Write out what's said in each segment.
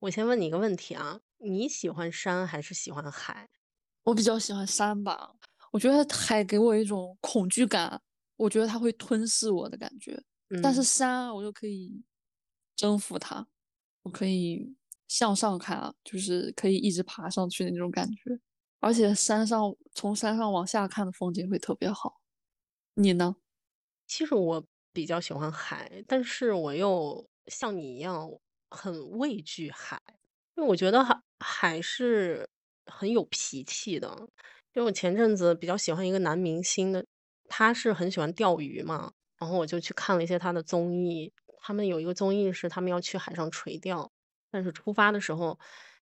我先问你一个问题啊，你喜欢山还是喜欢海？我比较喜欢山吧，我觉得海给我一种恐惧感，我觉得它会吞噬我的感觉。但是嗯，山啊，我就可以征服它，我可以向上看啊，就是可以一直爬上去的那种感觉。而且山上从山上往下看的风景会特别好。你呢？其实我比较喜欢海，但是我又像你一样很畏惧海，因为我觉得海海是很有脾气的。因为我前阵子比较喜欢一个男明星的，他是很喜欢钓鱼嘛，然后我就去看了一些他的综艺。他们有一个综艺是他们要去海上垂钓，但是出发的时候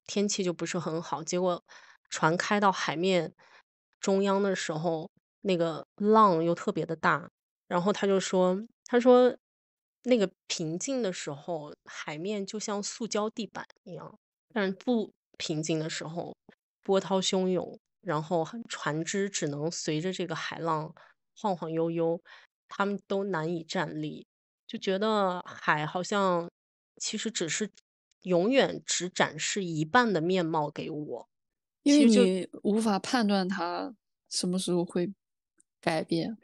天气就不是很好，结果船开到海面中央的时候，那个浪又特别的大，然后他就说，他说那个平静的时候，海面就像塑胶地板一样，但是不平静的时候，波涛汹涌，然后船只只能随着这个海浪晃晃悠悠，他们都难以站立，就觉得海好像其实只是永远只展示一半的面貌给我，因为就你无法判断它什么时候会改变，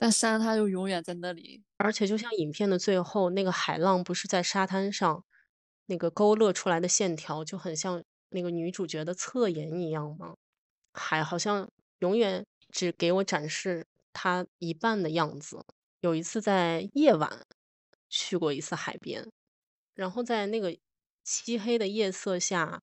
但山它就永远在那里。而且就像影片的最后，那个海浪不是在沙滩上，那个勾勒出来的线条就很像那个女主角的侧颜一样吗？海好像永远只给我展示它一半的样子。有一次在夜晚去过一次海边，然后在那个漆黑的夜色下，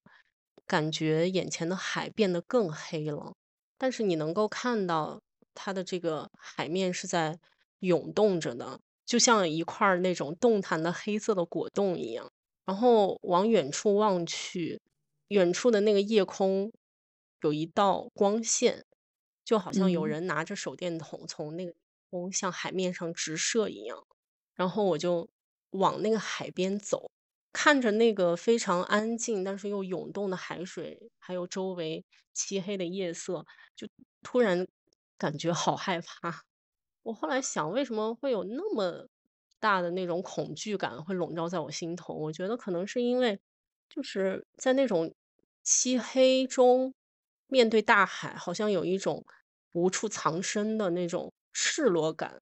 感觉眼前的海变得更黑了。但是你能够看到它的这个海面是在涌动着的，就像一块儿那种动弹的黑色的果冻一样。然后往远处望去，远处的那个夜空有一道光线，就好像有嗯，人拿着手电筒从那个空向海面上直射一样。然后我就往那个海边走，看着那个非常安静但是又涌动的海水，还有周围漆黑的夜色，就突然感觉好害怕。我后来想，为什么会有那么大的那种恐惧感会笼罩在我心头？我觉得可能是因为就是在那种漆黑中面对大海，好像有一种无处藏身的那种赤裸感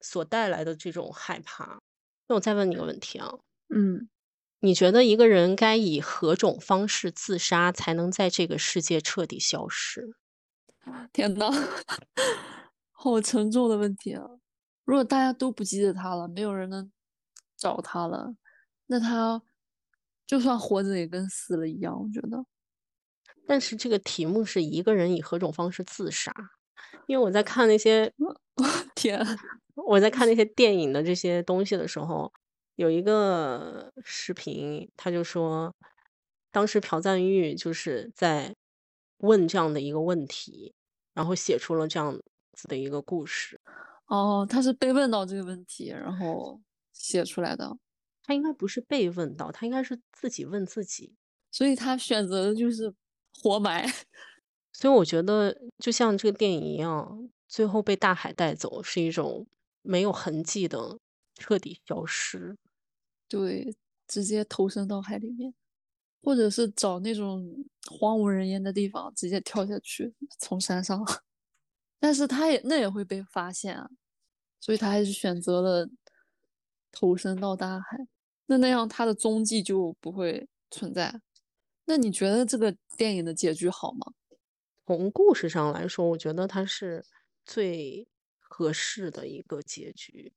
所带来的这种害怕。那我再问你个问题啊，嗯，你觉得一个人该以何种方式自杀才能在这个世界彻底消失？天呐，好沉重的问题啊！如果大家都不记得他了，没有人能找他了，那他就算活着也跟死了一样。我觉得，但是这个题目是一个人以何种方式自杀，因为我在看那些天，我在看那些电影的这些东西的时候，有一个视频，他就说，当时朴赞郁就是在问这样的一个问题，然后写出了这样子的一个故事。哦，他是被问到这个问题，然后写出来的，他应该不是被问到，他应该是自己问自己。所以他选择的就是活埋。所以我觉得就像这个电影一样，最后被大海带走，是一种没有痕迹的彻底消失。对，直接投身到海里面，或者是找那种荒无人烟的地方，直接跳下去，从山上。但是他也那也会被发现啊，所以他还是选择了投身到大海。那那样他的踪迹就不会存在。那你觉得这个电影的结局好吗？从故事上来说，我觉得它是最合适的一个结局。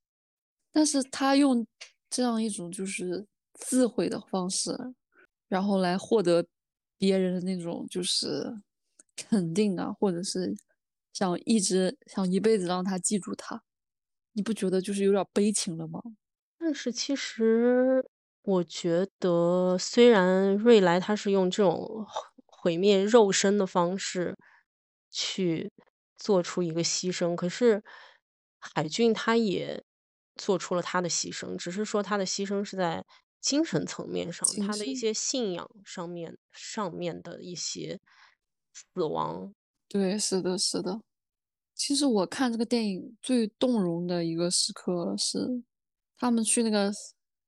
但是他用这样一种就是自毁的方式，然后来获得别人的那种就是肯定啊，或者是想一直想一辈子让他记住他，你不觉得就是有点悲情了吗？但是其实我觉得，虽然瑞来他是用这种毁毁灭肉身的方式去做出一个牺牲，可是海俊他也做出了他的牺牲，只是说他的牺牲是在精神层面上，他的一，些信仰上面上面的一些死亡。对，是的，是的。其实我看这个电影最动容的一个时刻是，他们去那个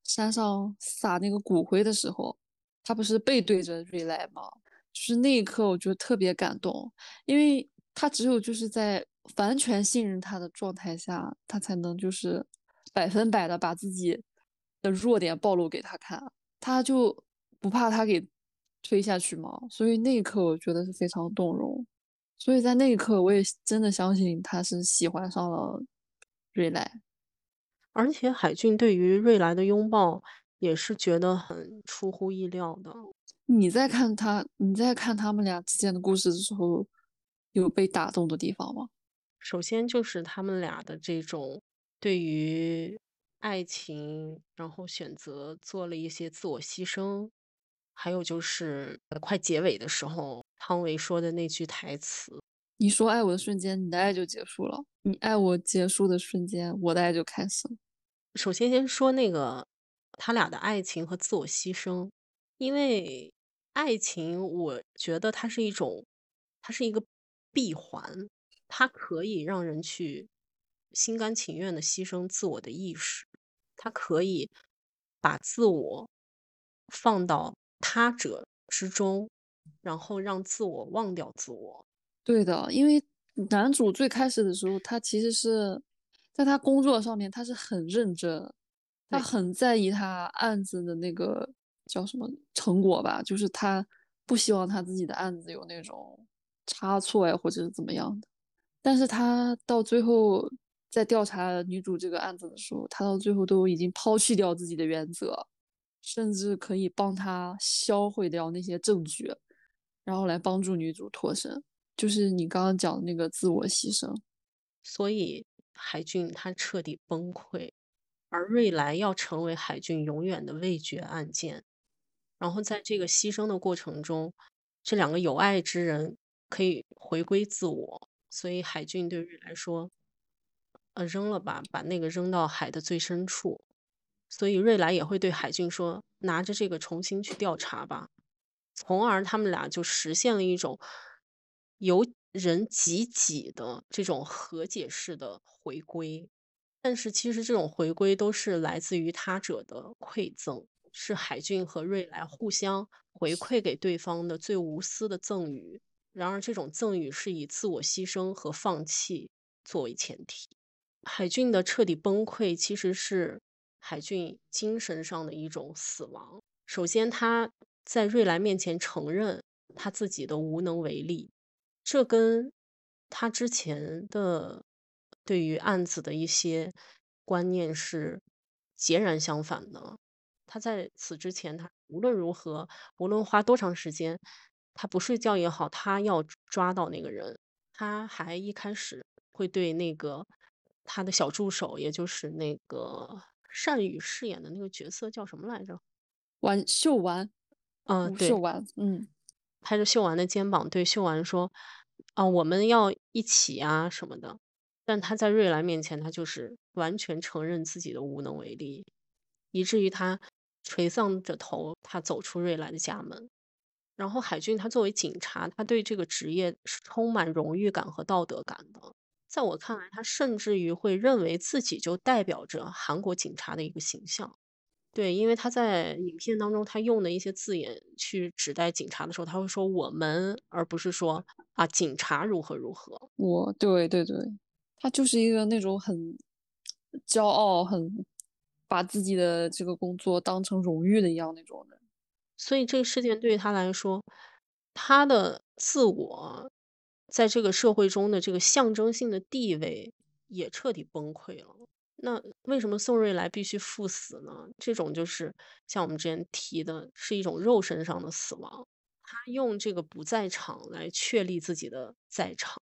山上撒那个骨灰的时候，他不是背对着瑞莱吗？就是那一刻，我觉得特别感动，因为他只有就是在完全信任他的状态下，他才能就是百分百的把自己的弱点暴露给他看，他就不怕他给推下去吗？所以那一刻，我觉得是非常动容。所以在那一刻，我也真的相信他是喜欢上了瑞来，而且海俊对于瑞来的拥抱也是觉得很出乎意料的。你在看他，你在看他们俩之间的故事的时候，有被打动的地方吗？首先就是他们俩的这种对于爱情，然后选择做了一些自我牺牲，还有就是快结尾的时候，汤唯说的那句台词：“你说爱我的瞬间，你的爱就结束了；你爱我结束的瞬间，我的爱就开始了。”首先先说那个他俩的爱情和自我牺牲，因为爱情，我觉得它是一种，它是一个闭环。它可以让人去心甘情愿的牺牲自我的意识，它可以把自我放到他者之中，然后让自我忘掉自我。对的，因为男主最开始的时候，他其实是在他工作上面，他是很认真，他很在意他案子的那个叫什么成果吧，就是他不希望他自己的案子有那种差错呀，或者是怎么样的。但是他到最后在调查女主这个案子的时候，他到最后都已经抛弃掉自己的原则，甚至可以帮他销毁掉那些证据，然后来帮助女主脱身。就是你刚刚讲的那个自我牺牲。所以海俊他彻底崩溃，而瑞来要成为海俊永远的味觉案件。然后在这个牺牲的过程中，这两个有爱之人可以回归自我。所以海俊对瑞来说：“呃，扔了吧，把那个扔到海的最深处。”所以瑞来也会对海俊说：“拿着这个重新去调查吧。”从而他们俩就实现了一种由人及己的这种和解式的回归。但是其实这种回归都是来自于他者的馈赠，是海俊和瑞来互相回馈给对方的最无私的赠予。然而，这种赠与是以自我牺牲和放弃作为前提。海俊的彻底崩溃，其实是海俊精神上的一种死亡。首先，他在瑞来面前承认他自己的无能为力，这跟他之前的对于案子的一些观念是截然相反的。他在此之前，他无论如何，无论花多长时间。他不睡觉也好，他要抓到那个人。他还一开始会对那个他的小助手，也就是那个单宇饰演的那个角色叫什么来着？完秀丸。嗯，对，秀丸。嗯，拍着秀丸的肩膀对秀丸说：“啊，我们要一起啊什么的。”但他在瑞兰面前，他就是完全承认自己的无能为力，以至于他垂丧着头，他走出瑞兰的家门。然后海军他作为警察，他对这个职业是充满荣誉感和道德感的。在我看来，他甚至于会认为自己就代表着韩国警察的一个形象。对，因为他在影片当中他用的一些字眼去指代警察的时候，他会说“我们”，而不是说啊警察如何如何。我对对对，他就是一个那种很骄傲、很把自己的这个工作当成荣誉的一样那种人。所以这个事件对于他来说，他的自我在这个社会中的这个象征性的地位也彻底崩溃了。那为什么宋瑞来必须赴死呢？这种就是像我们之前提的，是一种肉身上的死亡。他用这个不在场来确立自己的在场，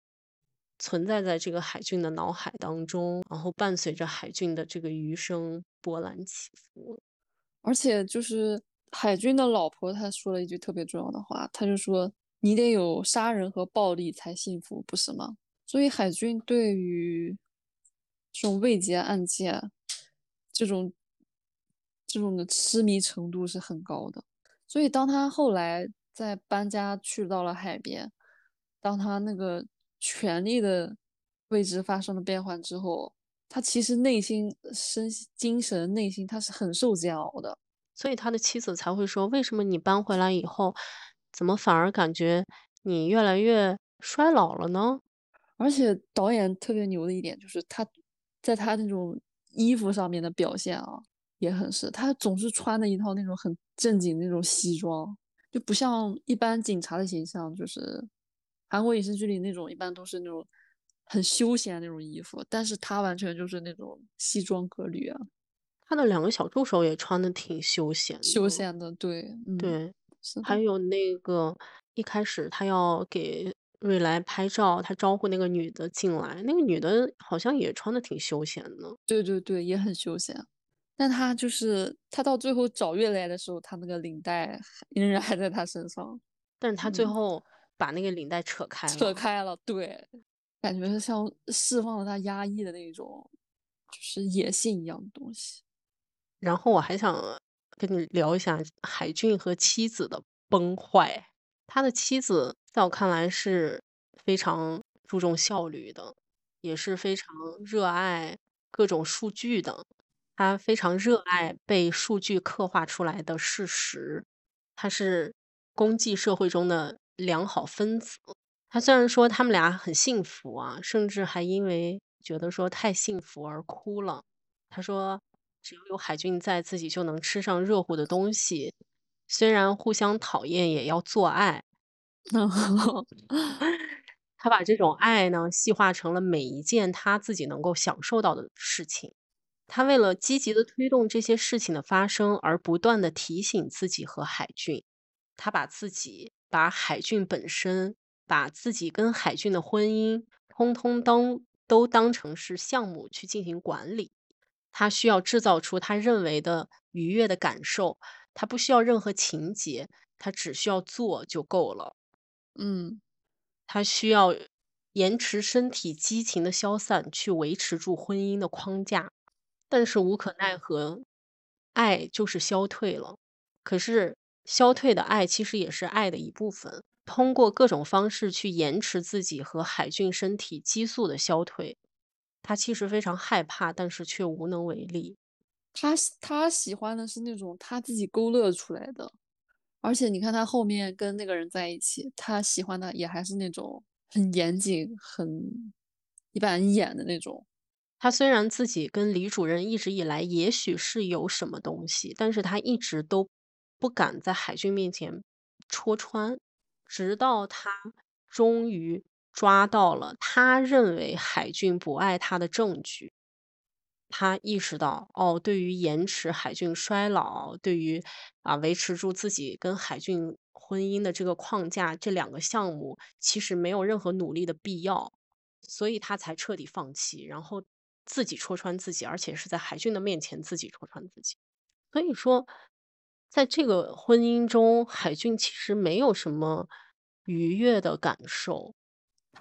存在在这个海俊的脑海当中，然后伴随着海俊的这个余生波澜起伏，而且就是。海军的老婆，她说了一句特别重要的话，她就说：“你得有杀人和暴力才幸福，不是吗？”所以海军对于这种未结案件，这种这种的痴迷程度是很高的。所以当他后来在搬家去到了海边，当他那个权力的位置发生了变换之后，他其实内心身精神内心他是很受煎熬的。所以他的妻子才会说：“为什么你搬回来以后，怎么反而感觉你越来越衰老了呢？”而且导演特别牛的一点就是他在他那种衣服上面的表现啊，也很是，他总是穿的一套那种很正经那种西装，就不像一般警察的形象，就是韩国影视剧里那种一般都是那种很休闲那种衣服，但是他完全就是那种西装革履啊。他的两个小助手也穿的挺休闲的，休闲的，对，嗯，对，是，还有那个一开始他要给瑞来拍照，他招呼那个女的进来，那个女的好像也穿的挺休闲的，对对对，也很休闲。但他就是他到最后找月来的时候，他那个领带仍然还在他身上，但是他最嗯，后把那个领带扯开了。扯开了，对，感觉像释放了他压抑的那种，就是野性一样的东西。然后我还想跟你聊一下海俊和妻子的崩坏。他的妻子在我看来是非常注重效率的，也是非常热爱各种数据的。他非常热爱被数据刻画出来的事实，他是公际社会中的良好分子。他虽然说他们俩很幸福啊，甚至还因为觉得说太幸福而哭了。他说：“只要有海军在，自己就能吃上热乎的东西，虽然互相讨厌，也要做爱。”他把这种爱呢，细化成了每一件他自己能够享受到的事情。他为了积极的推动这些事情的发生，而不断的提醒自己和海俊。他把自己、把海俊本身、把自己跟海俊的婚姻，通通当都当成是项目去进行管理。他需要制造出他认为的愉悦的感受，他不需要任何情节，他只需要做就够了。嗯，他需要延迟身体激情的消散，去维持住婚姻的框架。但是无可奈何，爱就是消退了。可是消退的爱其实也是爱的一部分。通过各种方式去延迟自己和海俊身体激素的消退，他其实非常害怕，但是却无能为力。他他喜欢的是那种他自己勾勒出来的，而且你看他后面跟那个人在一起，他喜欢的也还是那种很严谨、很一板一眼的那种。他虽然自己跟李主任一直以来也许是有什么东西，但是他一直都不敢在海军面前戳穿，直到他终于抓到了他认为海俊不爱他的证据。他意识到，哦，对于延迟海俊衰老，对于啊维持住自己跟海俊婚姻的这个框架，这两个项目其实没有任何努力的必要，所以他才彻底放弃，然后自己戳穿自己，而且是在海俊的面前自己戳穿自己。所以说，在这个婚姻中，海俊其实没有什么愉悦的感受，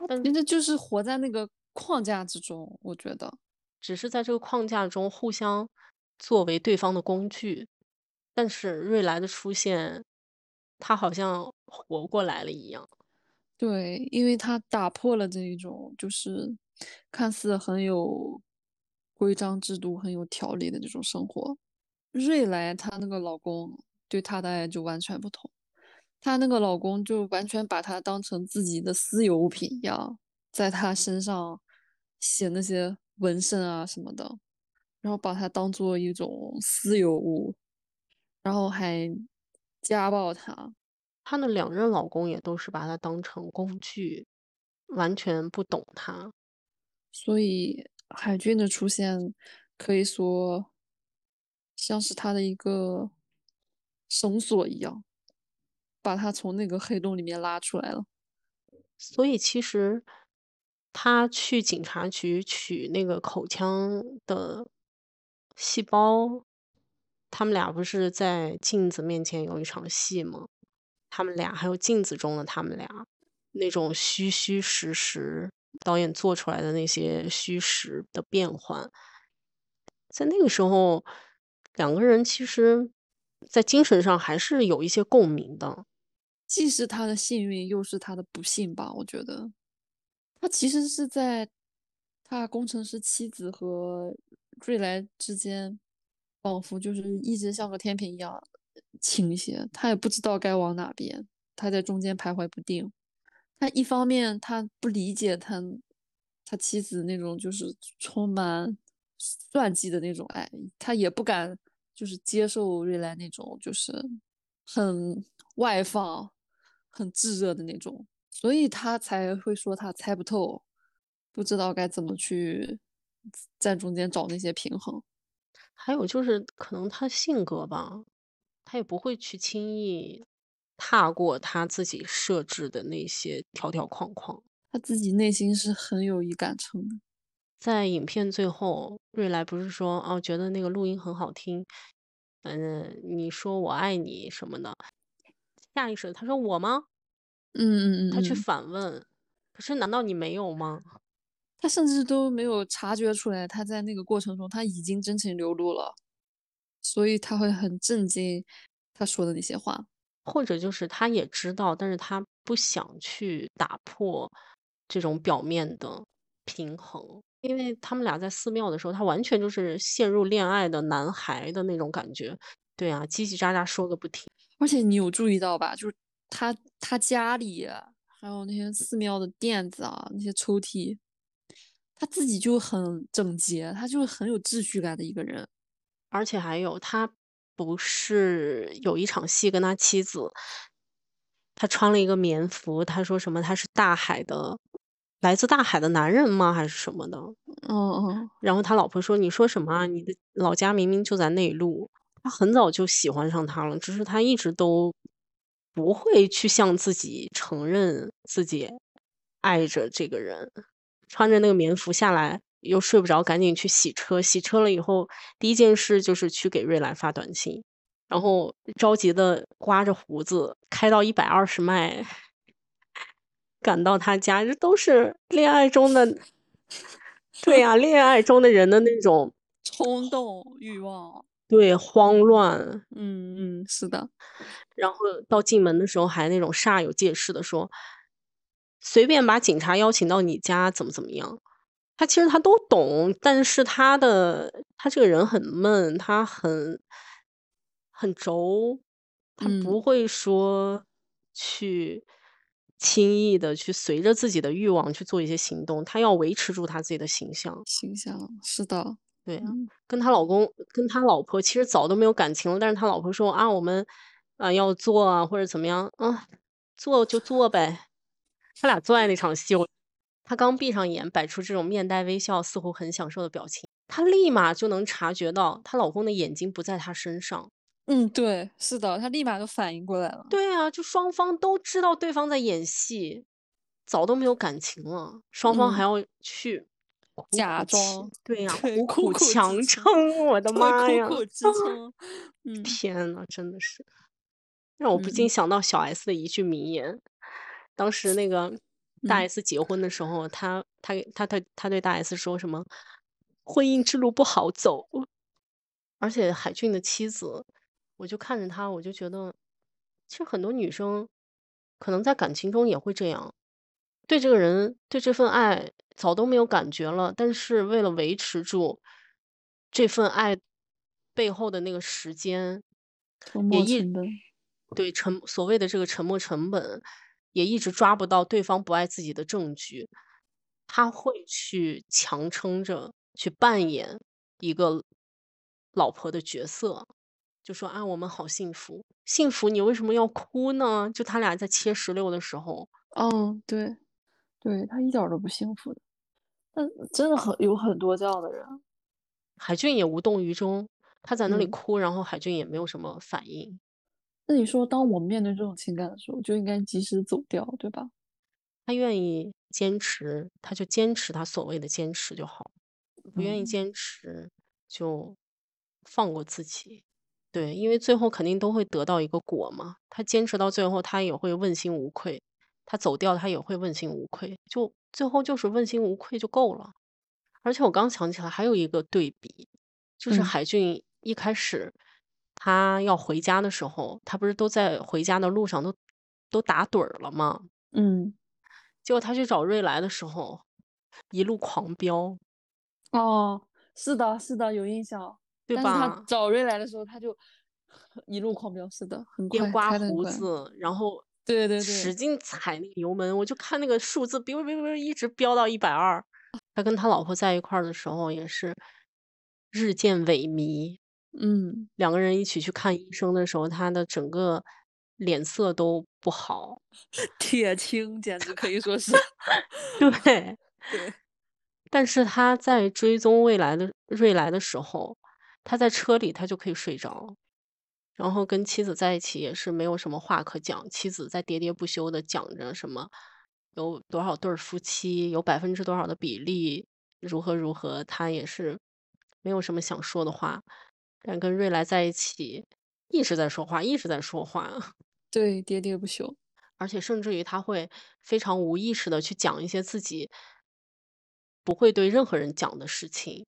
但人家就是活在那个框架之中，我觉得。只是在这个框架中互相作为对方的工具。但是瑞来的出现，他好像活过来了一样。对，因为他打破了这一种就是看似很有规章制度、很有条理的这种生活。瑞来她那个老公对她的爱就完全不同，她那个老公就完全把她当成自己的私有物品一样，在她身上写那些纹身啊什么的，然后把她当做一种私有物，然后还家暴她。她的两任老公也都是把她当成工具，完全不懂她。所以海军的出现可以说像是她的一个绳索一样，把他从那个黑洞里面拉出来了。所以其实他去警察局取那个口腔的细胞，他们俩不是在镜子面前有一场戏吗？他们俩还有镜子中的他们俩，那种虚虚实实，导演做出来的那些虚实的变换，在那个时候，两个人其实在精神上还是有一些共鸣的。既是他的幸运，又是他的不幸吧？我觉得他其实是在他工程师妻子和瑞来之间仿佛就是一直像个天平一样倾斜，他也不知道该往哪边，他在中间徘徊不定。他一方面他不理解他他妻子那种就是充满算计的那种爱，他也不敢就是接受瑞来那种就是很外放、很炙热的那种，所以他才会说他猜不透，不知道该怎么去在中间找那些平衡。还有就是可能他性格吧，他也不会去轻易踏过他自己设置的那些条条框框。他自己内心是很有一杆秤的。在影片最后，瑞来不是说哦，觉得那个录音很好听，嗯，你说我爱你什么的，下意识他说我吗？嗯嗯嗯，他去嗯反问，可是难道你没有吗？他甚至都没有察觉出来，他在那个过程中他已经真情流露了，所以他会很震惊他说的那些话。或者就是他也知道，但是他不想去打破这种表面的平衡，因为他们俩在寺庙的时候，他完全就是陷入恋爱的男孩的那种感觉。对啊，叽叽喳喳说个不停。而且你有注意到吧？就是他他家里还有那些寺庙的垫子啊，那些抽屉，他自己就很整洁，他就是很有秩序感的一个人。而且还有，他不是有一场戏跟他妻子，他穿了一个棉服，他说什么他是大海的，来自大海的男人吗？还是什么的？嗯嗯，然后他老婆说：“你说什么啊？你的老家明明就在内陆。”他很早就喜欢上他了，只是他一直都不会去向自己承认自己爱着这个人。穿着那个棉服下来，又睡不着，赶紧去洗车。洗车了以后，第一件事就是去给瑞兰发短信，然后着急的刮着胡子，开到一百二十迈，赶到他家。这都是恋爱中的，对呀、恋爱中的人的那种冲动欲望，对慌乱。嗯嗯，是的，然后到进门的时候还那种煞有介事的说，随便把警察邀请到你家，怎么怎么样。他其实他都懂，但是他的他这个人很闷，他很很轴，他嗯不会说去轻易的去随着自己的欲望去做一些行动，他要维持住他自己的形象。形象是的，对啊，嗯跟她老公跟他老婆其实早都没有感情了，但是他老婆说啊，我们啊要做啊或者怎么样，啊，做就做呗。他俩做爱那场戏，我他刚闭上眼，摆出这种面带微笑，似乎很享受的表情，她立马就能察觉到她老公的眼睛不在她身上。嗯，对，是的，他立马就反应过来了。对啊，就双方都知道对方在演戏，早都没有感情了，双方还嗯要去苦假装对呀、对苦苦强撑撑，我的妈呀！苦苦支撑，嗯天呐，真的是，让我不嗯禁想到小 S 的一句名言。当时那个大嗯 S 结婚的时候，他他他他他对大 S 说什么？婚姻之路不好走。而且海俊的妻子，我就看着他，我就觉得，其实很多女生可能在感情中也会这样，对这个人，对这份爱早都没有感觉了，但是为了维持住这份爱背后的那个时间，沉也一对沉所谓的这个沉没成本，也一直抓不到对方不爱自己的证据，他会去强撑着去扮演一个老婆的角色，就说啊，我们好幸福，幸福，你为什么要哭呢？就他俩在切石榴的时候，哦，对，对，他一点儿都不幸福的。但真的很有很多这样的人，海俊也无动于衷，他在那里嗯哭，然后海俊也没有什么反应。那你说，当我们面对这种情感的时候，就应该及时走掉，对吧？他愿意坚持，他就坚持他所谓的坚持就好，不愿意嗯坚持就放过自己。对，因为最后肯定都会得到一个果嘛。他坚持到最后，他也会问心无愧；他走掉，他也会问心无愧。就最后就是问心无愧就够了。而且我刚想起来还有一个对比，就是嗯海俊一开始他要回家的时候，他不是都在回家的路上都都打盹儿了吗？嗯，结果他去找瑞来的时候，一路狂飙。哦，是的，是的，有印象。对吧他吧？找瑞来的时候，他就 一路狂飙，是的，很快，边刮。胡子，然后对对对，使劲踩那个油门，我就看那个数字哔哔哔哔一直飙到一百二。他跟他老婆在一块儿的时候也是日渐萎靡，嗯，两个人一起去看医生的时候，他的整个脸色都不好。铁青简直可以说是，对，对，但是他在追踪未来的瑞来的时候，他在车里他就可以睡着，然后跟妻子在一起也是没有什么话可讲，妻子在喋喋不休的讲着什么有多少对儿夫妻，有百分之多少的比例如何如何，他也是没有什么想说的话，但跟瑞来在一起一直在说话，一直在说话。对，喋喋不休。而且甚至于他会非常无意识的去讲一些自己不会对任何人讲的事情。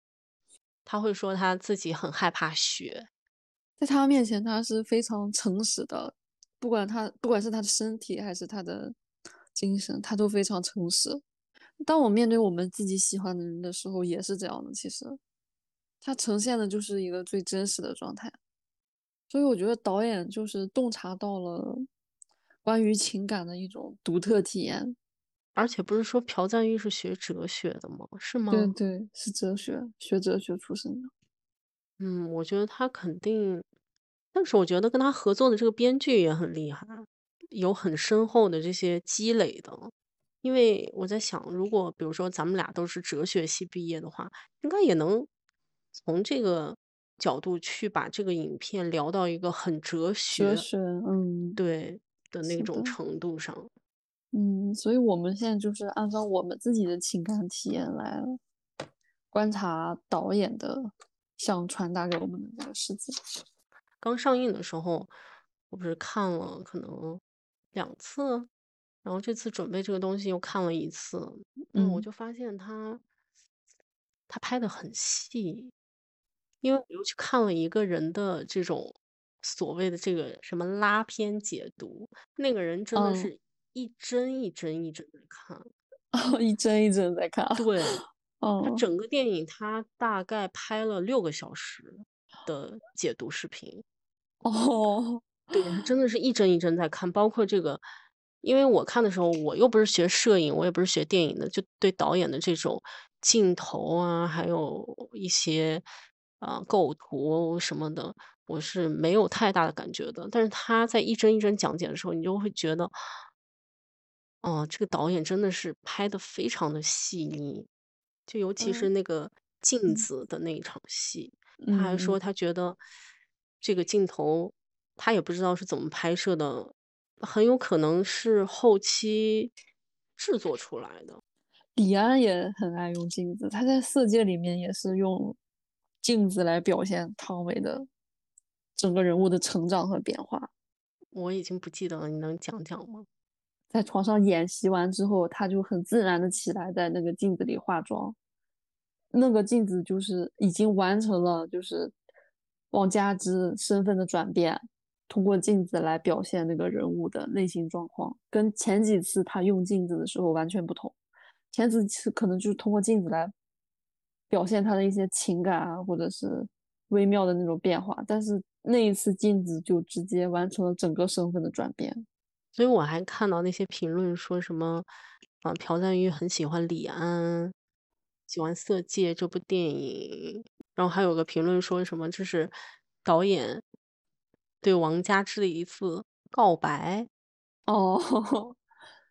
他会说他自己很害怕雪，在他面前，他是非常诚实的，不管他不管是他的身体还是他的精神，他都非常诚实。当我面对我们自己喜欢的人的时候，也是这样的。其实，他呈现的就是一个最真实的状态。所以我觉得导演就是洞察到了关于情感的一种独特体验。而且不是说朴赞玉是学哲学的吗？是吗？对对，是哲学，学哲学出身的。嗯，我觉得他肯定，但是我觉得跟他合作的这个编剧也很厉害，有很深厚的这些积累的。因为我在想，如果比如说咱们俩都是哲学系毕业的话，应该也能从这个角度去把这个影片聊到一个很哲哲学，学，嗯，对的那种的。程度上。嗯，所以我们现在就是按照我们自己的情感体验来观察导演的想传达给我们的这个世界。刚上映的时候，我不是看了可能两次，然后这次准备这个东西又看了一次，嗯，我嗯，就发现他他拍的很细，因为我又去看了一个人的这种所谓的这个什么拉片解读，那个人真的嗯，是一帧一帧一帧的看，哦，一帧一帧在看。啊，对，他哦，整个电影他大概拍了六个小时的解读视频。哦，对，他真的是一帧一帧在看，包括这个因为我看的时候，我又不是学摄影，我也不是学电影的，就对导演的这种镜头啊，还有一些，呃，构图什么的，我是没有太大的感觉的。但是他在一帧一帧讲解的时候，你就会觉得哦，这个导演真的是拍的非常的细腻。就尤其是嗯，那个镜嗯，子的那一场戏，他还说他觉得这个镜头他也不知道是怎么拍摄的，很有可能是后期制作出来的。李安也很爱用镜子，他在《色戒》里面也是用镜子来表现汤唯的整个人物的成长和变化。我已经不记得了，你能讲讲吗？在床上演习完之后，他就很自然的起来，在那个镜子里化妆。那个镜子就是已经完成了，就是王佳芝身份的转变，通过镜子来表现那个人物的内心状况，跟前几次他用镜子的时候完全不同。前几次可能就是通过镜子来表现他的一些情感啊，或者是微妙的那种变化，但是那一次镜子就直接完成了整个身份的转变。所以我还看到那些评论说什么，啊，朴赞郁很喜欢李安，喜欢《色戒》这部电影，然后还有个评论说什么这是导演对王佳芝的一次告白，哦，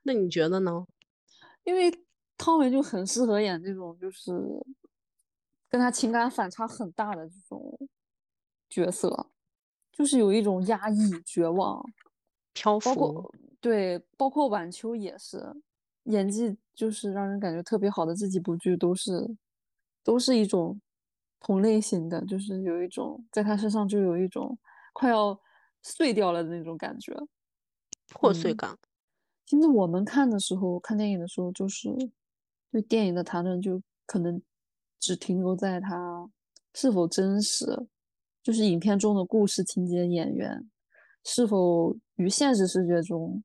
那你觉得呢？因为汤唯就很适合演这种就是跟他情感反差很大的这种角色，就是有一种压抑、绝望，漂浮，包括对，包括晚秋也是演技，就是让人感觉特别好的这几部剧都是都是一种同类型的，就是有一种在他身上就有一种快要碎掉了的那种感觉。嗯，破碎感。其实我们看的时候，看电影的时候，就是对电影的谈论，就可能只停留在它是否真实，就是影片中的故事情节、演员是否与现实世界中、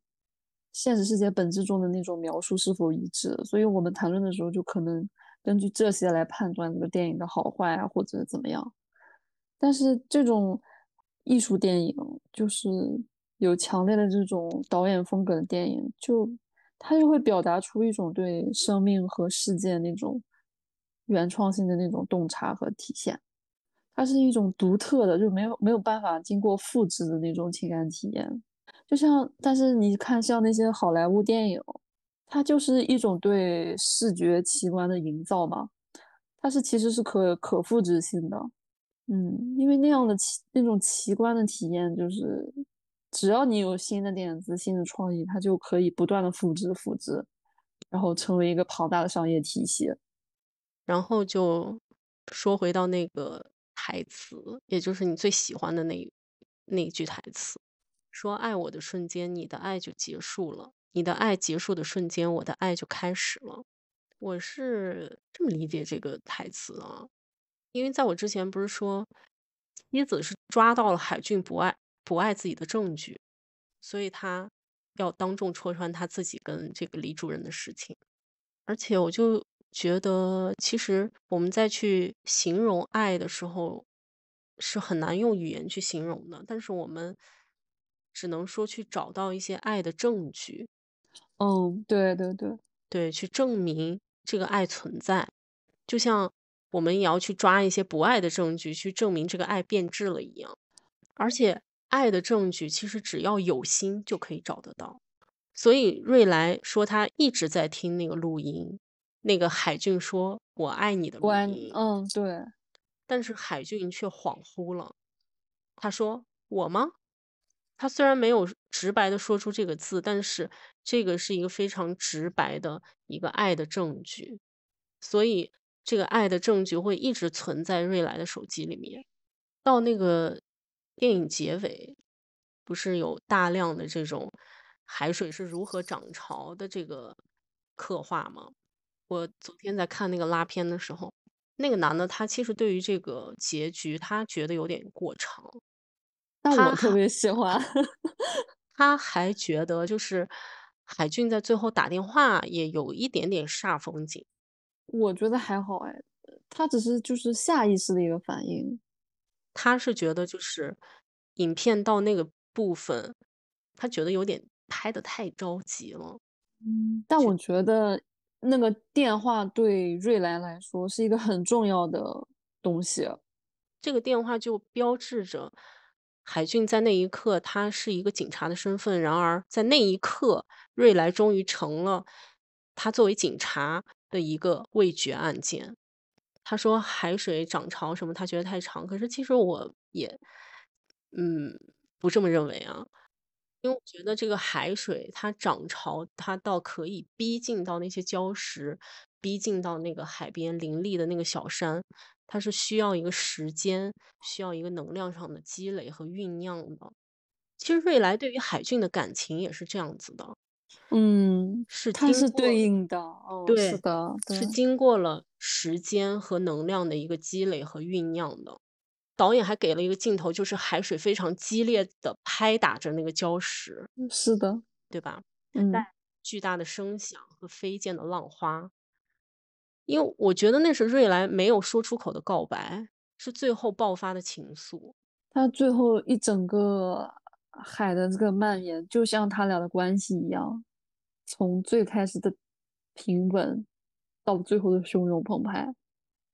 现实世界本质中的那种描述是否一致。所以我们谈论的时候，就可能根据这些来判断这个电影的好坏啊，或者怎么样。但是这种艺术电影，就是有强烈的这种导演风格的电影，就它就会表达出一种对生命和世界那种原创性的那种洞察和体现。它是一种独特的，就没有没有办法经过复制的那种情感体验。就像，但是你看，像那些好莱坞电影，它就是一种对视觉奇观的营造嘛，它是其实是可可复制性的。嗯，因为那样的奇那种奇观的体验，就是只要你有新的点子、新的创意，它就可以不断的复制、复制，然后成为一个庞大的商业体系。然后就说回到那个台词，也就是你最喜欢的那那一句台词，说“爱我的瞬间，你的爱就结束了；你的爱结束的瞬间，我的爱就开始了。”我是这么理解这个台词啊。因为在我之前不是说，妻子是抓到了海俊不爱不爱自己的证据，所以他要当众戳穿他自己跟这个李主任的事情。而且我就觉得，其实我们在去形容爱的时候，是很难用语言去形容的。但是我们只能说去找到一些爱的证据。嗯，对对对对，去证明这个爱存在，就像。我们也要去抓一些不爱的证据，去证明这个爱变质了一样。而且，爱的证据其实只要有心就可以找得到。所以，瑞来说他一直在听那个录音，那个海俊说“我爱你”的录音。嗯，对。但是海俊却恍惚了，他说：“我吗？”他虽然没有直白的说出这个字，但是这个是一个非常直白的一个爱的证据。所以。这个爱的证据会一直存在瑞来的手机里面。到那个电影结尾，不是有大量的这种海水是如何涨潮的这个刻画吗？我昨天在看那个拉片的时候，那个男的他其实对于这个结局他觉得有点过长，但我特别喜欢。他还觉得就是海俊在最后打电话也有一点点煞风景。我觉得还好哎，他只是就是下意识的一个反应。他是觉得就是影片到那个部分，他觉得有点拍的太着急了。嗯，但我觉得那个电话对瑞来来说是一个很重要的东西。这个电话就标志着海俊在那一刻他是一个警察的身份，然而在那一刻，瑞来终于成了他作为警察。的一个未决案件，他说海水涨潮什么，他觉得太长。可是其实我也，嗯，不这么认为啊，因为我觉得这个海水它涨潮，它倒可以逼近到那些礁石，逼近到那个海边林立的那个小山，它是需要一个时间，需要一个能量上的积累和酝酿的。其实瑞来对于海俊的感情也是这样子的。嗯，是它是对应的，哦，对，是的，是经过了时间和能量的一个积累和酝酿的。导演还给了一个镜头，就是海水非常激烈的拍打着那个礁石，是的，对吧？嗯，巨大的声响和飞溅的浪花。因为我觉得那是瑞莱没有说出口的告白，是最后爆发的情愫。他最后一整个海的这个蔓延，就像他俩的关系一样。从最开始的平稳，到最后的汹涌澎湃，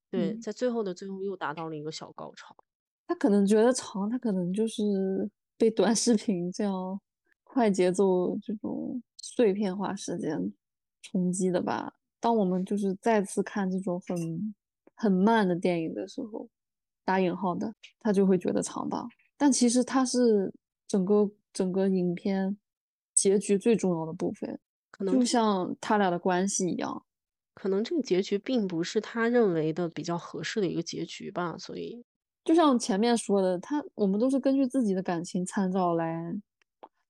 对，在最后的最后又达到了一个小高潮。他可能觉得长，他可能就是被短视频这样快节奏这种碎片化时间冲击的吧。当我们就是再次看这种很很慢的电影的时候，打引号的，他就会觉得长吧。但其实它是整个整个影片结局最重要的部分。可能就像他俩的关系一样，可能这个结局并不是他认为的比较合适的一个结局吧。所以，就像前面说的，他我们都是根据自己的感情参照来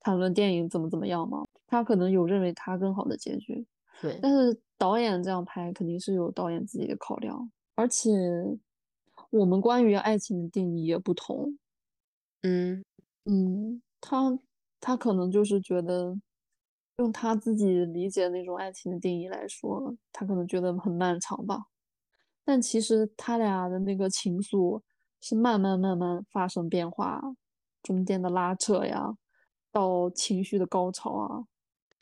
谈论电影怎么怎么样嘛。他可能有认为他更好的结局，对。但是导演这样拍肯定是有导演自己的考量，而且我们关于爱情的定义也不同。嗯嗯，他他可能就是觉得。用他自己理解那种爱情的定义来说，他可能觉得很漫长吧。但其实他俩的那个情愫是慢慢慢慢发生变化，中间的拉扯呀，到情绪的高潮啊，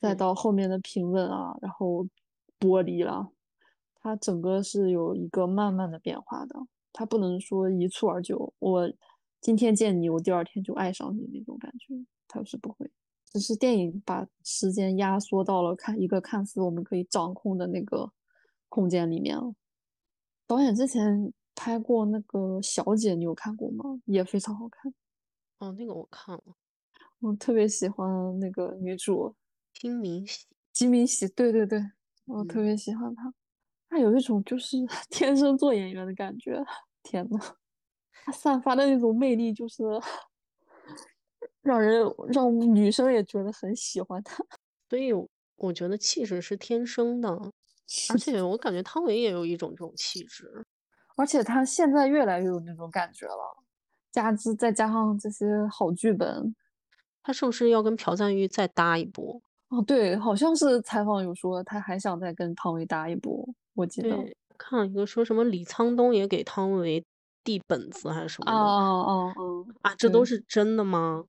再。到后面的平稳啊，然后剥离了，它整个是有一个慢慢的变化的，它不能说一蹴而就，我今天见你，我第二天就爱上你那种感觉，它是不会。只是电影把时间压缩到了看一个看似我们可以掌控的那个空间里面了。导演之前拍过那个《小姐》，你有看过吗？也非常好看。哦，那个我看了。我特别喜欢那个女主金敏喜。金敏喜，对对对，我特嗯。别喜欢她。她有一种就是 天生做演员的感觉，天呐，她散发的那种魅力就是 让人让女生也觉得很喜欢她。所以我觉得气质是天生的，而且我感觉汤唯也有一种这种气质。而且他现在越来越有那种感觉了，加之再加上这些好剧本。他是不是要跟朴赞玉再搭一波？哦，对，好像是采访有说他还想再跟汤唯搭一波，我记得。对，看了一个说什么李沧东也给汤唯递本子还是什啊么的。哦哦哦，啊，这都。是真的吗？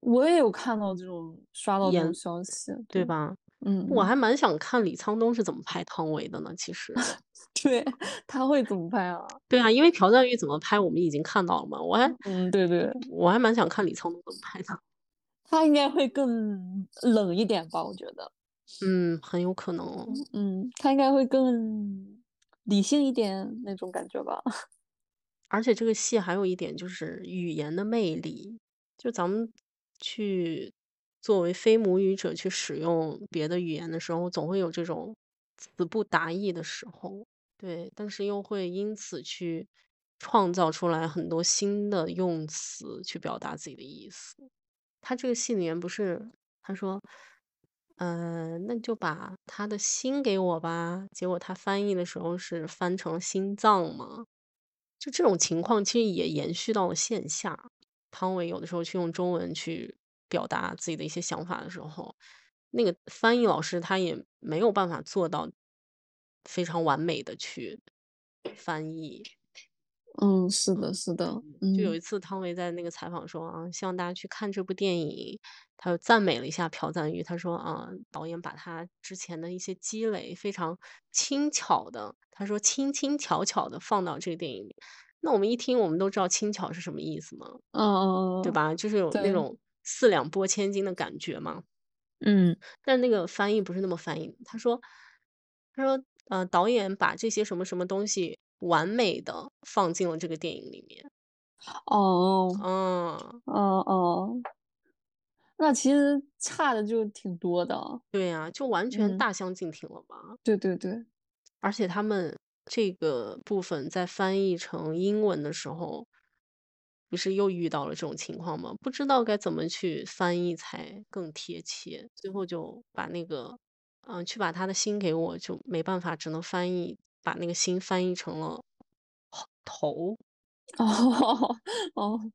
我也有看到这种刷到这种消息，对吧？嗯嗯。我还蛮想看李沧东是怎么拍汤唯的呢，其实。对，他会怎么拍啊？对啊，因为朴赞玉怎么拍我们已经看到了嘛，我还嗯，对对。我还蛮想看李沧东怎么拍的。他应该会更冷一点吧，我觉得。嗯，很有可能哦。嗯，他应该会更理性一点那种感觉吧。而且这个戏还有一点就是语言的魅力，就咱们去作为非母语者去使用别的语言的时候，总会有这种词不达意的时候。对，但是又会因此去创造出来很多新的用词去表达自己的意思。他这个戏里面不是他说：“呃，那就把他的心给我吧。”结果他翻译的时候是翻成了心脏嘛。就这种情况其实也延续到了线下，汤唯有的时候去用中文去表达自己的一些想法的时候，那个翻译老师他也没有办法做到非常完美的去翻译。嗯，是的嗯，是的，嗯，就有嗯。一次汤唯在那个采访说：“啊，希望大家去看这部电影。”他又赞美了一下朴赞玉，他说：“啊，导演把他之前的一些积累非常轻巧的，他说：“轻轻巧巧的放到这个电影里。”那我们一听我们都知道轻巧是什么意思嘛。嗯嗯嗯，对吧？就是有那。种四两拨千斤的感觉嘛。嗯。但那个翻译不是那么翻译，他说他说：“呃，导演把这些什么什么东西完美的放进了这个电影里面。”哦，嗯。哦哦。那其实差的就挺多的。对呀，就完全嗯。大相径庭了吧。对对对。而且他们这个部分在翻译成英文的时候不是又遇到了这种情况吗？不知道该怎么去翻译才更贴切，最后就把那个嗯，去把他的心给我，就没办法，只能翻译把那个心翻译成了头。哦，哦。